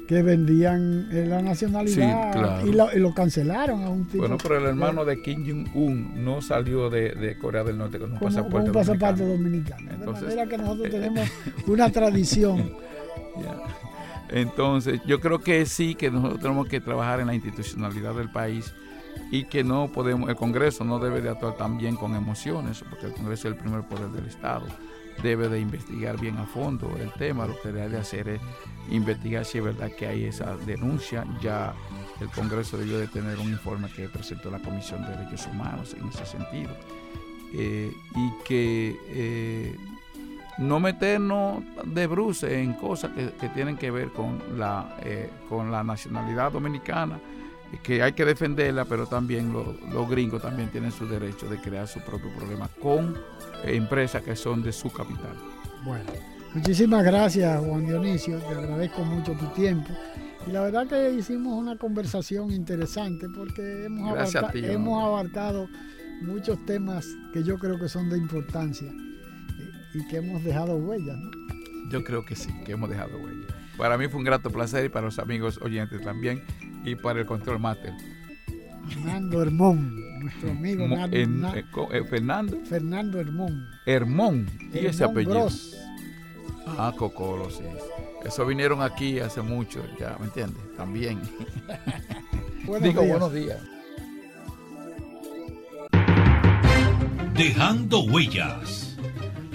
que vendían la nacionalidad Sí, claro. y, lo, y lo cancelaron a un tipo. Bueno, pero el hermano de Kim Jong-un no salió de, de Corea del Norte con un como, pasaporte, como un pasaporte dominicano. dominicano. Entonces, de manera que nosotros tenemos una tradición. Entonces, yo creo que sí, que nosotros tenemos que trabajar en la institucionalidad del país y que no podemos, el Congreso no debe de actuar también con emociones, porque el Congreso es el primer poder del Estado. Debe de investigar bien a fondo el tema, lo que debe de hacer es investigar si es verdad que hay esa denuncia. Ya el Congreso debió de tener un informe que presentó la Comisión de Derechos Humanos en ese sentido. Eh, y que eh, no meternos de bruce en cosas que, que tienen que ver con la, eh, con la nacionalidad dominicana, que hay que defenderla, pero también lo- los gringos también tienen su derecho de crear su propio problema con eh, empresas que son de su capital. Bueno, muchísimas gracias Juan Dionisio, te agradezco mucho tu tiempo. Y la verdad que hicimos una conversación interesante porque hemos, abarca- ti, hemos abarcado muchos temas que yo creo que son de importancia y, que hemos dejado huellas. ¿no? Yo creo que sí, que hemos dejado huella. Para mí fue un grato placer y para los amigos oyentes también y para el control master. Nando Hermón, nuestro amigo Mo- Nan- en- Na- eh, eh, Fernando Fernando Hermón. Hermón, y ese apellido. Gross. Ah, Cocolo, sí. Eso vinieron aquí hace mucho, ya, ¿me entiendes? También. Buenos Digo, días. buenos días. Dejando huellas.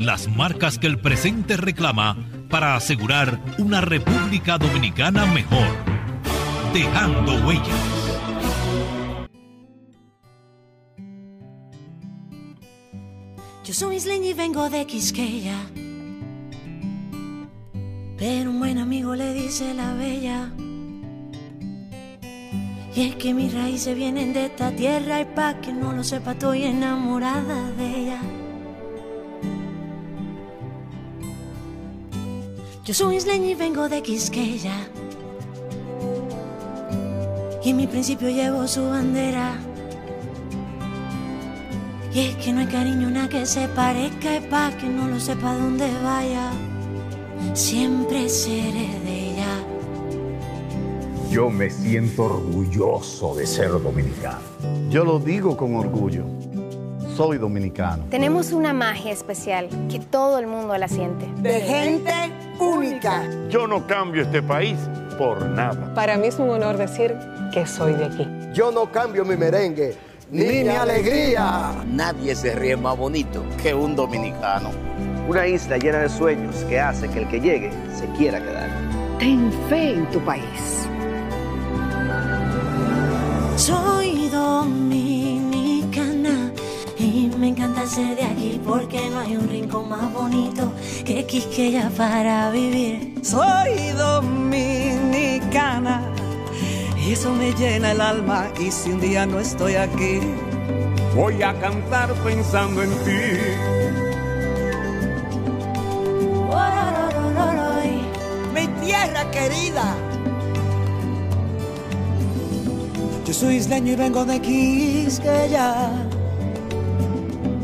Las marcas que el presente reclama para asegurar una República Dominicana mejor. Dejando huellas. Yo soy isleña y vengo de Quisqueya. Pero un buen amigo le dice la bella. Y es que mis raíces vienen de esta tierra y pa' que no lo sepa estoy enamorada de ella. Yo soy isleña y vengo de Quisqueya. Y en mi principio llevo su bandera. Y es que no hay cariño nada que se parezca y pa' que no lo sepa dónde vaya. Siempre seré de ella. Yo me siento orgulloso de ser dominicano. Yo lo digo con orgullo. Soy dominicano. Tenemos una magia especial que todo el mundo la siente. De gente única. Yo no cambio este país por nada. Para mí es un honor decir que soy de aquí. Yo no cambio mi merengue ni, mi alegría. Nadie se ríe más bonito que un dominicano. Una isla llena de sueños que hace que el que llegue se quiera quedar. Ten fe en tu país. Soy dominicana y ser de aquí porque no hay un rincón más bonito que Quisqueya para vivir. Soy dominicana y eso me llena el alma y si un día no estoy aquí, voy a cantar pensando en ti. Mi tierra querida. yo soy isleño y vengo de Quisqueya.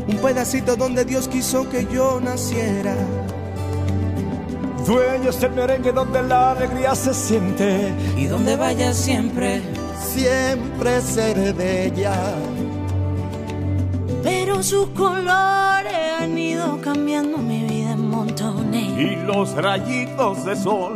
Un pedacito donde Dios quiso que yo naciera. Dueños del merengue donde la alegría se siente. Y donde vaya siempre, siempre seré bella. Pero sus colores han ido cambiando mi vida en montones. Y los rayitos de sol,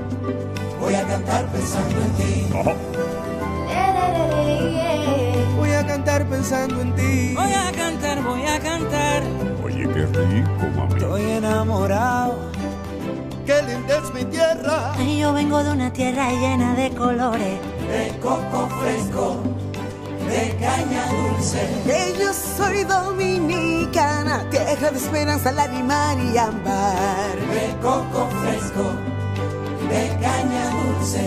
voy a cantar pensando en ti. Voy a cantar pensando en ti. Voy a cantar, voy a cantar. Oye, qué rico, mami. Estoy enamorado. Qué linda es mi tierra. Ay, yo vengo de una tierra llena de colores. De coco fresco, de caña dulce. Que yo soy dominicana, tierra de esperanza, lágrima y ámbar. De coco fresco, de caña dulce.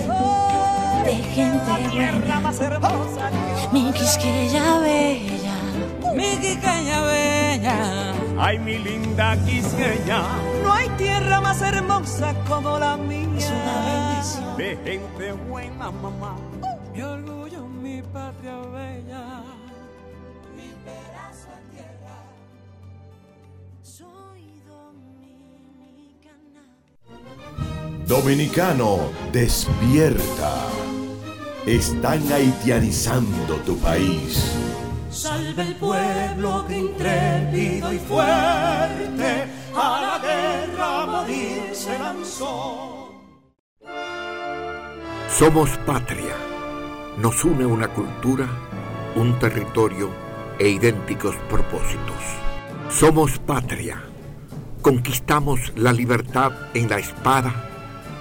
De gente tierra más hermosa. Mi Quisqueya bella. Mi Quisqueya bella. Ay, mi linda Quisqueya. No hay tierra más hermosa como la mía. Es una bendición. De gente buena, mamá. Mi orgullo, mi patria bella. Mi pedazo de tierra. Soy dominicana. Dominicano, despierta. Están haitianizando tu país. Salve el pueblo que intrépido y fuerte a la guerra a morir se lanzó. Somos patria. Nos une una cultura, un territorio e idénticos propósitos. Somos patria. Conquistamos la libertad en la espada,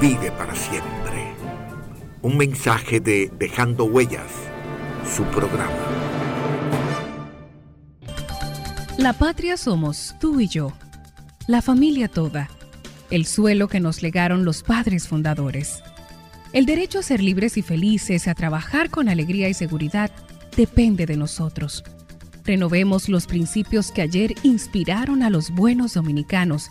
vive para siempre. Un mensaje de Dejando Huellas, su programa. La patria somos tú y yo, la familia toda, el suelo que nos legaron los padres fundadores. El derecho a ser libres y felices, a trabajar con alegría y seguridad, depende de nosotros. Renovemos los principios que ayer inspiraron a los buenos dominicanos,